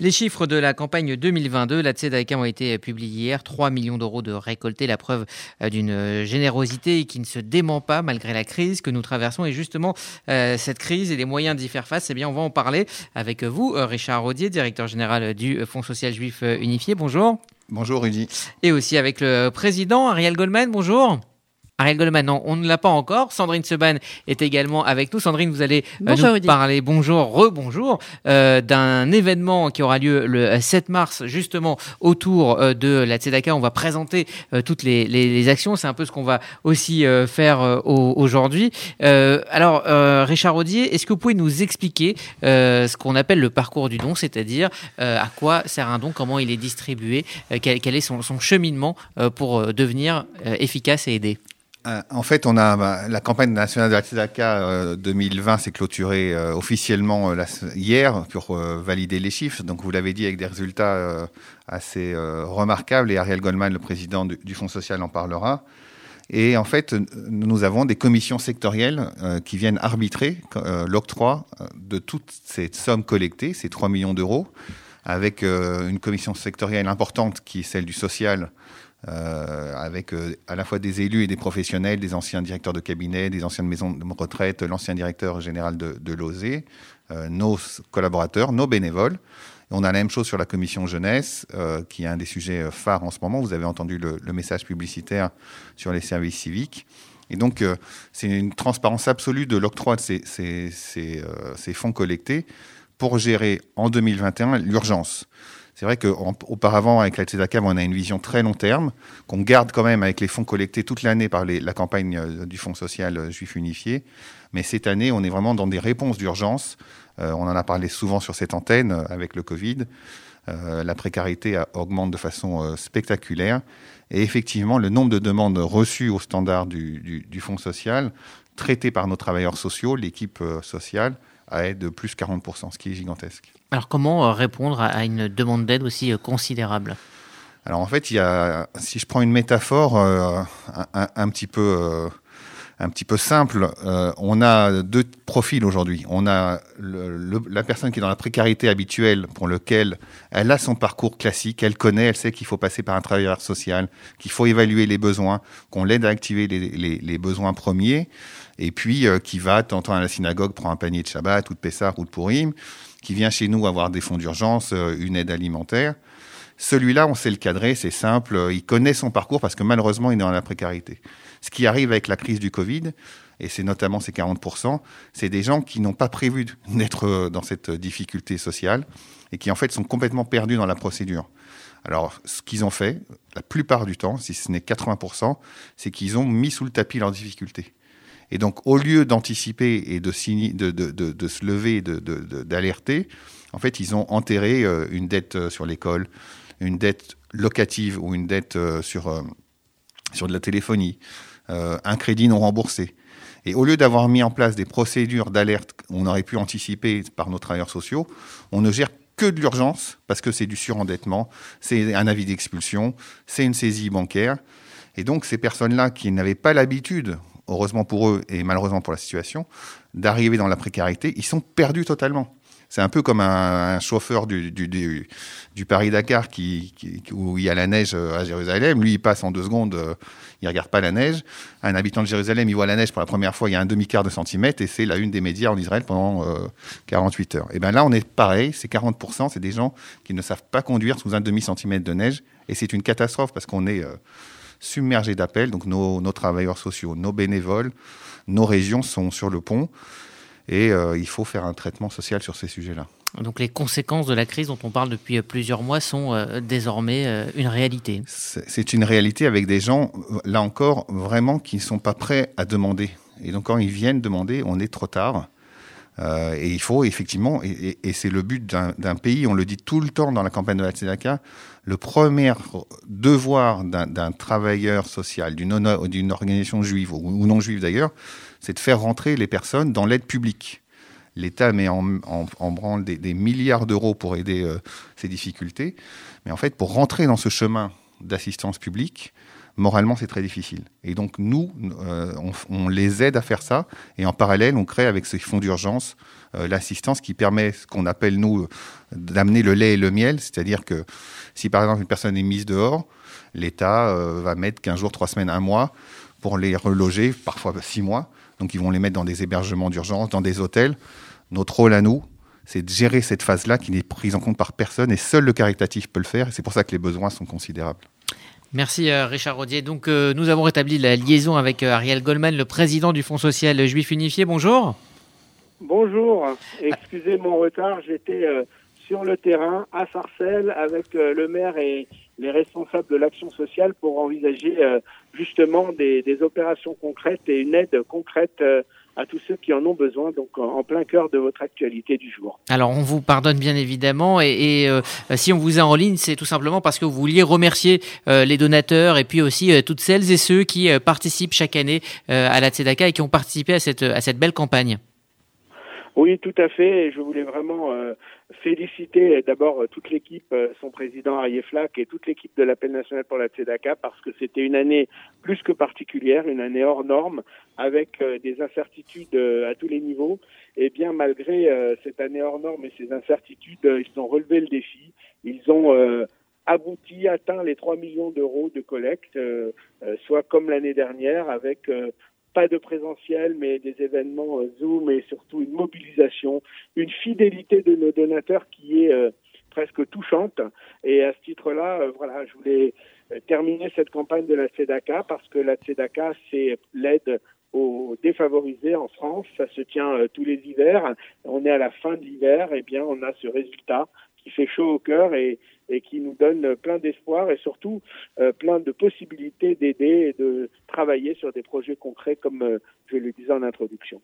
Les chiffres de la campagne 2022, la Tzedaka ont été publiés hier. 3 millions d'euros de récoltés, la preuve euh, d'une générosité qui ne se dément pas malgré la crise que nous traversons. Et justement, euh, cette crise et les moyens d'y faire face, eh bien, on va en parler avec vous, euh, Richard Rodier, directeur général du Fonds social juif unifié. Bonjour. Bonjour, Rudy. Et aussi avec le président, Ariel Goldman. Bonjour. Ariel Goldman, non, on ne l'a pas encore. Sandrine Seban est également avec nous. Sandrine, vous allez euh, nous parler, bonjour, rebonjour, euh, d'un événement qui aura lieu le 7 mars, justement, autour euh, de la Tzedaka. On va présenter toutes les, actions. C'est un peu ce qu'on va aussi faire aujourd'hui. alors, Richard Rodier, est-ce que vous pouvez nous expliquer ce qu'on appelle le parcours du don, c'est-à-dire à quoi sert un don, comment il est distribué, quel, est son, son cheminement pour devenir efficace et aider? euh, en fait, on a bah, la campagne nationale de la Tzedaka 2020 s'est clôturée euh, officiellement euh, hier pour valider les chiffres. Donc, vous l'avez dit, avec des résultats assez remarquables. Et Ariel Goldman, le président du, Fonds social, en parlera. Et en fait, nous avons des commissions sectorielles qui viennent arbitrer l'octroi de toutes ces sommes collectées, ces 3 millions d'euros, avec une commission sectorielle importante qui est celle du social, euh, avec euh, à la fois des élus et des professionnels, des anciens directeurs de cabinet, des anciennes maisons de retraite, l'ancien directeur général de, de l'OSE, euh, nos collaborateurs, nos bénévoles. on a la même chose sur la commission jeunesse, qui est un des sujets phares en ce moment. Vous avez entendu le, message publicitaire sur les services civiques. Et donc, c'est une transparence absolue de l'octroi de ces fonds collectés pour gérer en 2021 l'urgence. C'est vrai qu'auparavant, avec la Tzedaka, on a une vision très long terme, qu'on garde quand même avec les fonds collectés toute l'année par la campagne euh, du Fonds social euh, juif unifié. Mais cette année, on est vraiment dans des réponses d'urgence. Euh, on en a parlé souvent sur cette antenne avec le Covid. la précarité augmente de façon spectaculaire. Et effectivement, le nombre de demandes reçues au standard du Fonds social, traitées par nos travailleurs sociaux, l'équipe sociale, a de plus 40%, ce qui est gigantesque. Alors comment euh, répondre à une demande d'aide aussi euh, considérable? Alors en fait, il y a, si je prends une métaphore euh, un, petit peu... un petit peu simple, on a deux profils aujourd'hui. On a la personne qui est dans la précarité habituelle, pour lequel elle a son parcours classique, elle connaît, elle sait qu'il faut passer par un travailleur social, qu'il faut évaluer les besoins, qu'on l'aide à activer les, besoins premiers et puis euh, qui va tantôt à la synagogue prendre un panier de Shabbat ou de Pessah ou de Purim, qui vient chez nous avoir des fonds d'urgence, euh, une aide alimentaire. Celui-là, on sait le cadrer, c'est simple, euh, il connaît son parcours parce que malheureusement, il est dans la précarité. Ce qui arrive avec la crise du Covid, et c'est notamment ces 40%, c'est des gens qui n'ont pas prévu d'être dans cette difficulté sociale et qui en fait sont complètement perdus dans la procédure. Alors, ce qu'ils ont fait, la plupart du temps, si ce n'est 80%, c'est qu'ils ont mis sous le tapis leurs difficultés. Et donc, au lieu d'anticiper et de, de, se lever, d'alerter, en fait, ils ont enterré euh, une dette euh, sur l'école, une dette locative ou une dette euh, sur, sur de la téléphonie, un crédit non remboursé. Et au lieu d'avoir mis en place des procédures d'alerte qu'on aurait pu anticiper par nos travailleurs sociaux, on ne gère que de l'urgence parce que c'est du surendettement, c'est un avis d'expulsion, c'est une saisie bancaire. Et donc ces personnes-là qui n'avaient pas l'habitude heureusement pour eux et malheureusement pour la situation, d'arriver dans la précarité, ils sont perdus totalement. C'est un peu comme un, chauffeur du, du, Paris-Dakar qui, où il y a la neige euh, à Jérusalem. Lui, il passe en deux secondes, euh, il regarde pas la neige. Un habitant de Jérusalem, il voit la neige pour la première fois, il y a un demi-quart de centimètre et c'est la une des médias en Israël pendant 48 euh, heures. Et bien là, on est pareil, c'est 40%, c'est des gens qui ne savent pas conduire sous un demi-centimètre de neige et c'est une catastrophe parce qu'on est submergés d'appels. Donc nos, travailleurs sociaux, nos bénévoles, nos régions sont sur le pont et euh, il faut faire un traitement social sur ces sujets-là. Donc les conséquences de la crise dont on parle depuis plusieurs mois sont euh, désormais euh, une réalité. C'est une réalité avec des gens, là encore, vraiment qui ne sont pas prêts à demander. Et donc quand ils viennent demander, on est trop tard. Et il faut effectivement, et, et c'est le but d'un pays, on le dit tout le temps dans la campagne de la Tzedaka, le premier devoir d'un travailleur social, d'une organisation juive ou non juive d'ailleurs, c'est de faire rentrer les personnes dans l'aide publique. L'État met en, branle des, milliards d'euros pour aider euh, ces difficultés. Mais en fait, pour rentrer dans ce chemin d'assistance publique, moralement, c'est très difficile. Et donc, nous, on, les aide à faire ça. Et en parallèle, on crée avec ces fonds d'urgence l'assistance qui permet ce qu'on appelle, nous, d'amener le lait et le miel. C'est-à-dire que si, par exemple, une personne est mise dehors, l'État va mettre 15 jours, 3 semaines, un mois pour les reloger, parfois 6 mois. Donc, ils vont les mettre dans des hébergements d'urgence, dans des hôtels. Notre rôle à nous, c'est de gérer cette phase-là qui n'est prise en compte par personne et seul le caritatif peut le faire. C'est pour ça que les besoins sont considérables. Merci euh, Richard Rodier. Donc euh, nous avons rétabli la liaison avec euh, Ariel Goldman, le président du Fonds social juif unifié. Bonjour. Bonjour. Excusez mon retard, j'étais sur le terrain à Sarcelles avec le maire et les responsables de l'action sociale pour envisager justement des, des, opérations concrètes et une aide concrète à tous ceux qui en ont besoin, donc en plein cœur de votre actualité du jour. Alors on vous pardonne bien évidemment, et, euh, si on vous a en ligne, c'est tout simplement parce que vous vouliez remercier euh, les donateurs et puis aussi euh, toutes celles et ceux qui participent chaque année à la Tzedaka et qui ont participé à cette, à cette belle campagne. Oui, tout à fait. Je voulais vraiment féliciter d'abord toute l'équipe, son président Arié Flack et toute l'équipe de l'appel national pour la Tzedaka parce que c'était une année plus que particulière, une année hors norme avec des incertitudes à tous les niveaux. Et bien malgré cette année hors norme et ces incertitudes, ils ont relevé le défi. Ils ont abouti, atteint les 3 millions d'euros de collecte, soit comme l'année dernière avec pas de présentiel, mais des événements euh, Zoom et surtout une mobilisation, une fidélité de nos donateurs qui est euh, presque touchante. Et à ce titre-là, euh, voilà, je voulais terminer cette campagne de la CEDACA parce que la CEDACA, c'est l'aide aux défavorisés en France. Ça se tient tous les hivers. On est à la fin de l'hiver, et bien on a ce résultat qui fait chaud au cœur et, qui nous donne plein d'espoir et surtout euh, plein de possibilités d'aider et de travailler sur des projets concrets comme euh, je le disais en introduction.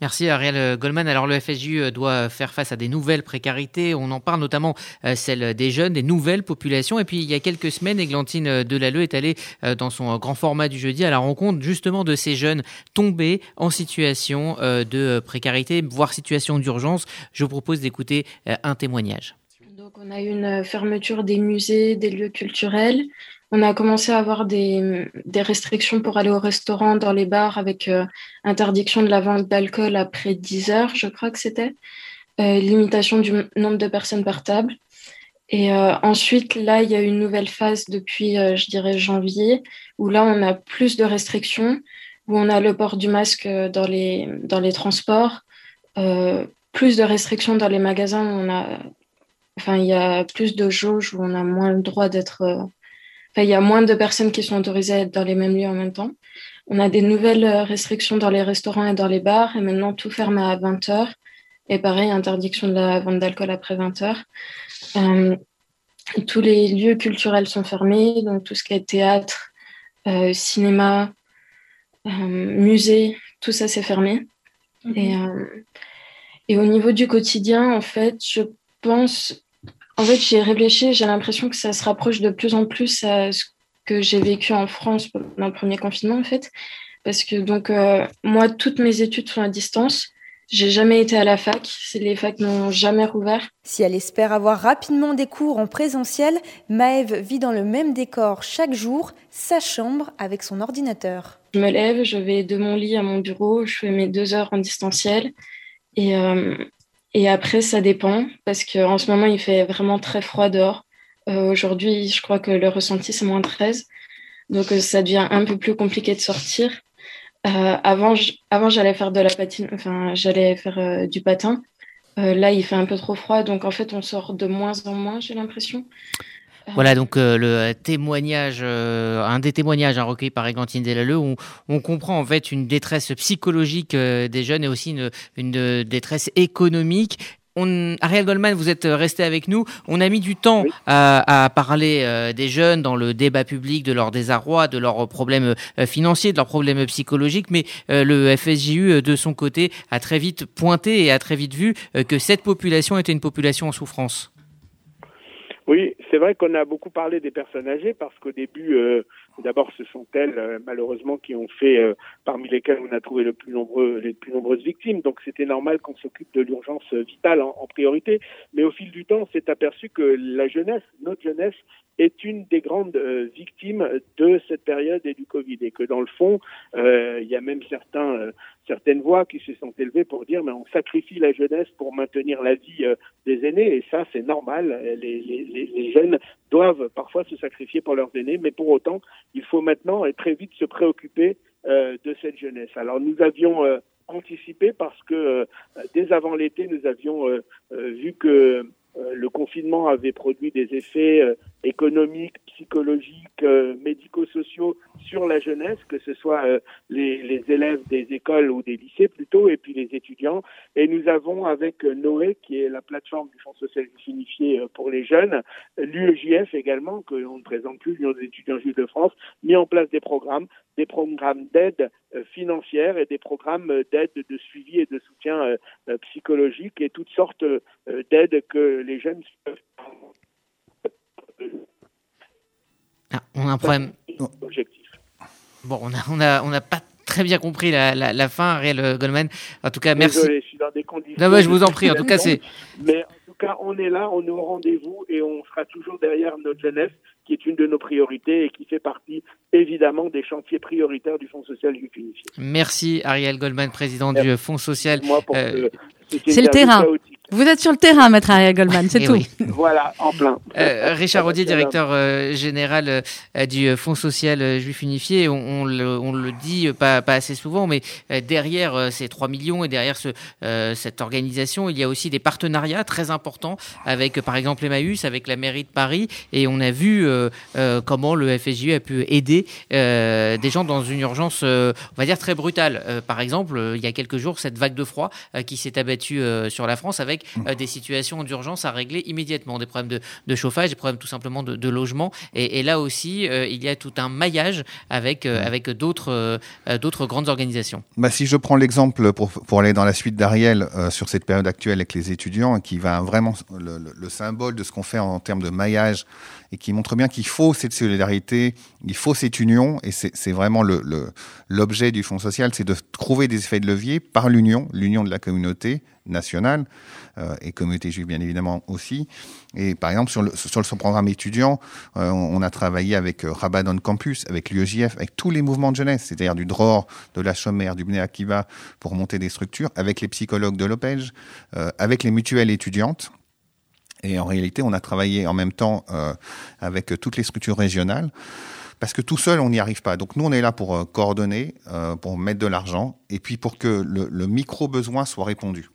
Merci Ariel Goldman. Alors le FSJU doit faire face à des nouvelles précarités. On en parle notamment euh, celle des jeunes, des nouvelles populations. Et puis il y a quelques semaines, Églantine Delalleux est allée dans son grand format du jeudi à la rencontre justement de ces jeunes tombés en situation de précarité, voire situation d'urgence. Je vous propose d'écouter un témoignage on a eu une fermeture des musées, des lieux culturels. On a commencé à avoir des, restrictions pour aller au restaurant, dans les bars, avec euh, interdiction de la vente d'alcool après 10 heures, je crois que c'était. Euh, limitation du nombre de personnes par table. Et euh, ensuite, là, il y a une nouvelle phase depuis, je dirais, janvier, où là, on a plus de restrictions, où on a le port du masque dans les, dans les transports, plus de restrictions dans les magasins, où on a Enfin, il y a plus de jauges où on a moins le droit d'être. Euh, enfin, il y a moins de personnes qui sont autorisées à être dans les mêmes lieux en même temps. On a des nouvelles euh, restrictions dans les restaurants et dans les bars, et maintenant tout ferme à 20 heures. Et pareil, interdiction de la vente d'alcool après 20 heures. Euh, tous les lieux culturels sont fermés, donc tout ce qui est théâtre, cinéma, musée, tout ça c'est fermé. Mhm. Et, et au niveau du quotidien, en fait, je pense en fait, j'ai réfléchi, j'ai l'impression que ça se rapproche de plus en plus à ce que j'ai vécu en France dans le premier confinement, en fait. Parce que, donc, euh, moi, toutes mes études sont à distance. J'ai jamais été à la fac. Les facs n'ont jamais rouvert. Si elle espère avoir rapidement des cours en présentiel, Maëve vit dans le même décor chaque jour, sa chambre avec son ordinateur. Je me lève, je vais de mon lit à mon bureau, je fais mes deux heures en distanciel. Et, euh, et après, ça dépend parce qu'en ce moment, il fait vraiment très froid dehors. Euh, aujourd'hui, je crois que le ressenti, c'est moins 13. Donc, euh, ça devient un peu plus compliqué de sortir. Euh, avant, j'allais faire de la patine, enfin, j'allais faire du patin. là, il fait un peu trop froid. Donc, en fait, on sort de moins en moins, j'ai l'impression. Voilà donc euh, le témoignage, euh, un des témoignages un recueilli par Égantine Delalleux où on comprend en fait une détresse psychologique euh, des jeunes et aussi une, une détresse économique on, Ariel Goldman, vous êtes resté avec nous. On a mis du temps à, parler des jeunes dans le débat public, de leur désarroi, de leurs problèmes financiers, de leurs problèmes psychologiques, mais le FSJU, de son côté, a très vite pointé et a très vite vu que cette population était une population en souffrance. Oui, c'est vrai qu'on a beaucoup parlé des personnes âgées parce qu'au début, euh, D'abord, ce sont elles, malheureusement, qui ont fait, parmi lesquelles on a trouvé le plus nombreux, les plus nombreuses victimes. Donc, c'était normal qu'on s'occupe de l'urgence vitale en, en, priorité. Mais au fil du temps, on s'est aperçu que la jeunesse, notre jeunesse, est une des grandes victimes de cette période et du Covid. Et que dans le fond, il y a même certains, certaines voix qui se sont élevées pour dire mais on sacrifie la jeunesse pour maintenir la vie des aînés. Et ça, c'est normal. Les, les, les jeunes doivent parfois se sacrifier pour leurs aînés, mais pour autant, il faut maintenant et très vite se préoccuper euh, de cette jeunesse. Alors nous avions euh, anticipé parce que euh, dès avant l'été, nous avions vu que le confinement avait produit des effets économiques, psychologiques, médico-sociaux sur la jeunesse, que ce soit les, les, élèves des écoles ou des lycées plutôt, et puis les étudiants. Et nous avons avec Noé, qui est la plateforme du Fonds social unifié pour les jeunes, l'UEJF également, que l'on ne présente plus, l'Union des étudiants juifs de France, mis en place des programmes des programmes d'aide euh, financière et des programmes d'aide de suivi et de soutien euh, euh, psychologique et toutes sortes d'aides que les jeunes peuvent ah, on a un problème. Objectif. Bon, on n'a on a, on a pas très bien compris la, la, la fin, Ariel Goldman. En tout cas, merci. Désolé, je suis dans des conditions. Non, mais je vous en prie. En tout cas, c'est. Mais en tout cas, on est là, on est au rendez-vous et on sera toujours derrière notre jeunesse qui est une de nos priorités et qui fait partie évidemment des chantiers prioritaires du Fonds social du unifié. Merci Ariel Goldman, président du Fonds social. Euh, c'est le terrain. Vous êtes sur le terrain, maître Ariel Goldman, c'est eh tout. Voilà, en plein. Euh, Richard Audier, directeur euh, général euh, du Fonds social juif unifié, on, le, on, le, dit pas, pas, assez souvent, mais derrière ces 3 millions et derrière ce, cette organisation, il y a aussi des partenariats très importants avec, par exemple, Emmaüs, avec la mairie de Paris, et on a vu comment le FSJU a pu aider des gens dans une urgence, on va dire, très brutale. par exemple, il y a quelques jours, cette vague de froid qui s'est abattue sur la France avec euh, des situations d'urgence à régler immédiatement, des problèmes de, chauffage, des problèmes tout simplement de, logement. Et, là aussi, euh, il y a tout un maillage avec, euh, avec d'autres d'autres grandes organisations. Bah, si je prends l'exemple pour, pour aller dans la suite d'Ariel sur cette période actuelle avec les étudiants, qui va vraiment le, le symbole de ce qu'on fait en, termes de maillage et qui montre bien qu'il faut cette solidarité, il faut cette union, et c'est vraiment l'objet le, du Fonds social, c'est de trouver des effets de levier par l'union, l'union de la communauté nationale, et communauté juive bien évidemment aussi. Et par exemple, sur, le, sur son programme étudiant, euh, on a travaillé avec euh, Rabat on Campus, avec l'UEJF, avec tous les mouvements de jeunesse, c'est-à-dire du DROR, de la Chomère, du Bnei Akiva, pour monter des structures, avec les psychologues de l'OPEJ, avec les mutuelles étudiantes. Et en réalité, on a travaillé en même temps avec toutes les structures régionales parce que tout seul, on n'y arrive pas. Donc nous, on est là pour coordonner, pour mettre de l'argent, et puis pour que le, le micro-besoin soit répondu.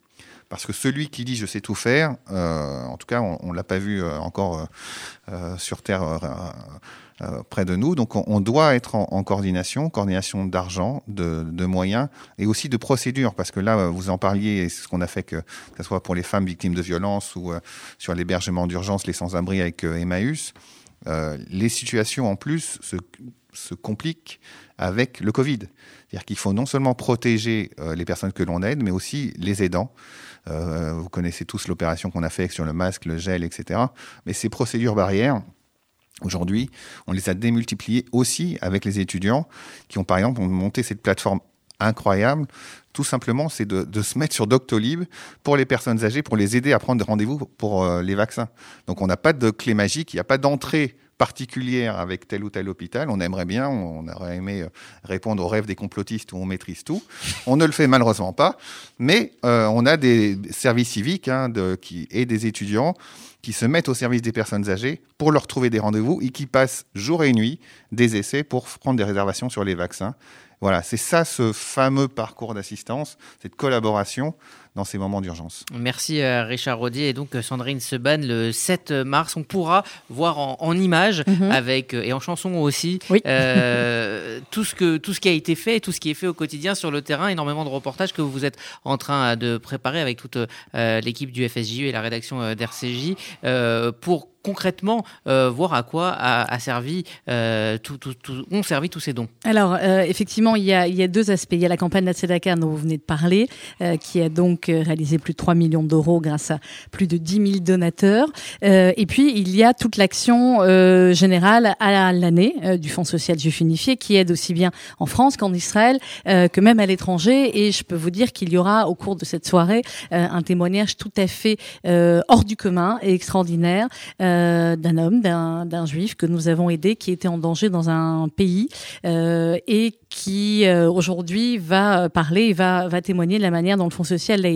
Parce que celui qui dit je sais tout faire, euh, en tout cas, on ne l'a pas vu euh, encore euh, sur Terre près de nous. Donc on, doit être en, coordination, coordination d'argent, de, moyens et aussi de procédures. Parce que là, vous en parliez, c'est ce qu'on a fait, que, ce soit pour les femmes victimes de violences ou sur l'hébergement d'urgence, les sans-abri avec Emmaüs. les situations en plus se, se compliquent avec le Covid. C'est-à-dire qu'il faut non seulement protéger les personnes que l'on aide, mais aussi les aidants. Euh, vous connaissez tous l'opération qu'on a faite sur le masque, le gel, etc. Mais ces procédures barrières, Aujourd'hui, on les a démultipliées aussi avec les étudiants qui ont par exemple monté cette plateforme incroyable. Tout simplement, c'est de, se mettre sur Doctolib pour les personnes âgées, pour les aider à prendre rendez-vous pour euh, les vaccins. Donc on n'a pas de clé magique, il n'y a pas d'entrée particulière avec tel ou tel hôpital. On aimerait bien, on aurait aimé euh, répondre aux rêves des complotistes où on maîtrise tout. On ne le fait malheureusement pas, mais euh, on a des services civiques hein, et des étudiants qui se mettent au service des personnes âgées pour leur trouver des rendez-vous et qui passent jour et nuit des essais pour prendre des réservations sur les vaccins. Voilà, c'est ça ce fameux parcours d'assistance, cette collaboration dans ces moments d'urgence. Merci euh, Richard Rodier et donc euh, Sandrine Seban le 7 mars. On pourra voir en, images mhm. avec euh, et en chanson aussi tout ce que tout ce qui a été fait et tout ce qui est fait au quotidien sur le terrain. Énormément de reportages que vous êtes en train de préparer avec toute l'équipe du FSJU et la rédaction d'RCJ pour concrètement euh, voir à quoi a, servi, euh, tout, ont servi tous ces dons Alors, euh, effectivement, il y, a, il y, a, deux aspects. Il y a la campagne de la Tzedaka dont vous venez de parler, qui a donc donc réalisé plus de 3 millions d'euros grâce à plus de 10 000 donateurs. et puis, il y a toute l'action générale à l'année du Fonds social juif unifié qui aide aussi bien en France qu'en Israël, que même à l'étranger. Et je peux vous dire qu'il y aura au cours de cette soirée un témoignage tout à fait hors du commun et extraordinaire d'un homme, d'un juif que nous avons aidé, qui était en danger dans un pays et qui euh, aujourd'hui va parler et va, va témoigner de la manière dont le Fonds social l'a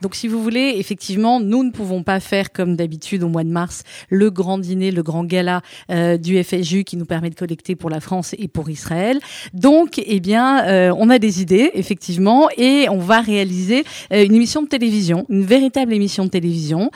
Donc si vous voulez, effectivement, nous ne pouvons pas faire comme d'habitude au mois de mars le grand dîner, le grand gala euh, du FSU qui nous permet de collecter pour la France et pour Israël. Donc, eh bien, euh, on a des idées, effectivement, et on va réaliser une émission de télévision, une véritable émission de télévision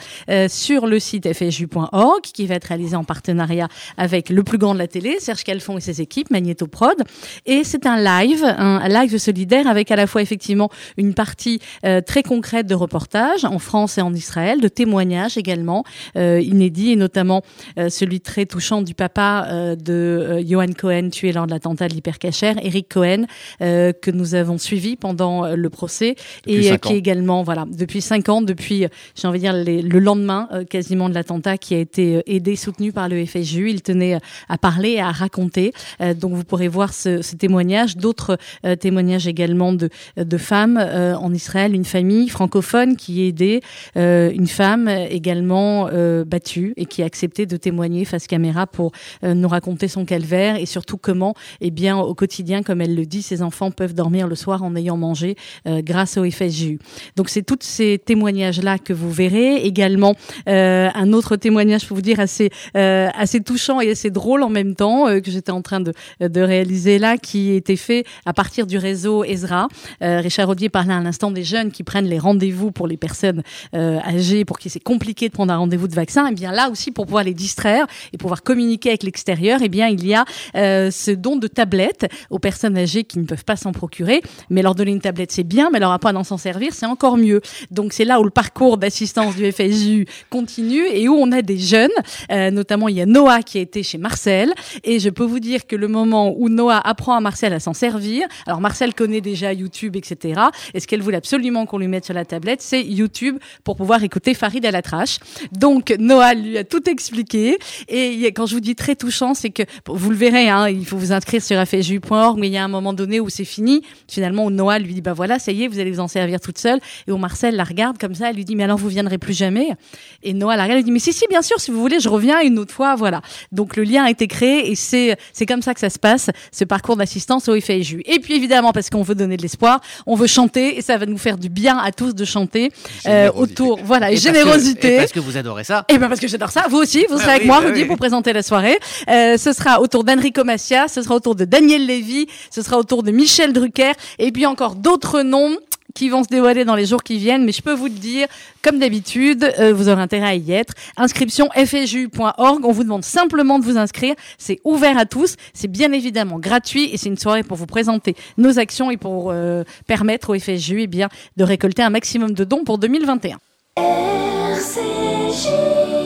sur le site fsu.org qui va être réalisée en partenariat avec le plus grand de la télé, Serge Calfon et ses équipes, Magneto Prod. Et c'est un live, un live solidaire avec à la fois effectivement une partie euh, très concrète de reportage en France et en Israël, de témoignages également euh, inédits et notamment euh, celui très touchant du papa euh, de Johan Cohen tué lors de l'attentat de l'hypercacher, Eric Cohen, que nous avons suivi pendant le procès et qui est également voilà depuis cinq ans, depuis j'ai envie de dire le lendemain quasiment de l'attentat qui a été aidé soutenu par le FSU, il tenait à parler et à raconter. donc vous pourrez voir ce, ce témoignage. D'autres euh, témoignages également de, de femmes euh, en Israël, une famille francophone qui a aidé euh, une femme également battue et qui a accepté de témoigner face caméra pour nous raconter son calvaire et surtout comment, eh bien, au quotidien, comme elle le dit, ses enfants peuvent dormir le soir en ayant mangé grâce au FSJU. Donc c'est tous ces témoignages-là que vous verrez. Également un autre témoignage, peux vous dire, assez, assez touchant et assez drôle en même temps, que j'étais en train de, de réaliser là, qui était fait à partir du réseau Ezra. Euh, Richard Rodier parlait à l'instant des jeunes qui prennent les rendez-vous pour les personnes euh, âgées, pour qui c'est compliqué de prendre un rendez-vous de vaccin. Et eh bien là aussi, pour pouvoir les distraire et pouvoir communiquer avec l'extérieur, et eh bien il y a euh, ce don de tablettes aux personnes âgées qui ne peuvent pas s'en procurer. Mais leur donner une tablette, c'est bien, mais leur apprendre à s'en servir, c'est encore mieux. Donc c'est là où le parcours d'assistance du FSU continue et où on a des jeunes, notamment il y a Noah qui a été chez Marcel. Et je peux vous dire que le moment où Noah apprend à Marcel à s'en servir. Alors Marcel connaît déjà YouTube, etc. Et ce qu'elle voulait absolument qu'on lui mette sur la tablette, c'est YouTube pour pouvoir écouter Farid à la trache. Donc Noah lui a tout expliqué. Et quand je vous dis très touchant, c'est que vous le verrez, hein, il faut vous inscrire sur afju.org, mais il y a un moment donné où c'est fini. Finalement, où Noah lui dit bah voilà, ça y est, vous allez vous en servir toute seule. Et où Marcel la regarde comme ça, elle lui dit mais alors vous viendrez plus jamais? Et Noah la regarde, elle lui dit mais si si bien sûr, si vous voulez, je reviens une autre fois, voilà. Donc le lien a été créé et c'est c'est comme ça que ça se passe, ce parcours d'assistance au et puis évidemment, parce qu'on veut donner de l'espoir, on veut chanter et ça va nous faire du bien à tous de chanter euh, autour. Voilà, et, générosité. Parce que, vous adorez ça. Et eh bien parce que j'adore ça. Vous aussi, vous serez ah avec moi, bah Rudy, pour présenter la soirée. Euh, ce sera autour d'Enrico Massia, ce sera autour de Daniel Lévy, ce sera autour de Michel Drucker et puis encore d'autres noms qui vont se dévoiler dans les jours qui viennent, mais je peux vous le dire, comme d'habitude, euh, vous aurez intérêt à y être. Inscription fju.org, on vous demande simplement de vous inscrire, c'est ouvert à tous, c'est bien évidemment gratuit et c'est une soirée pour vous présenter nos actions et pour euh, permettre au FSU eh bien, de récolter un maximum de dons pour 2021. RCJ.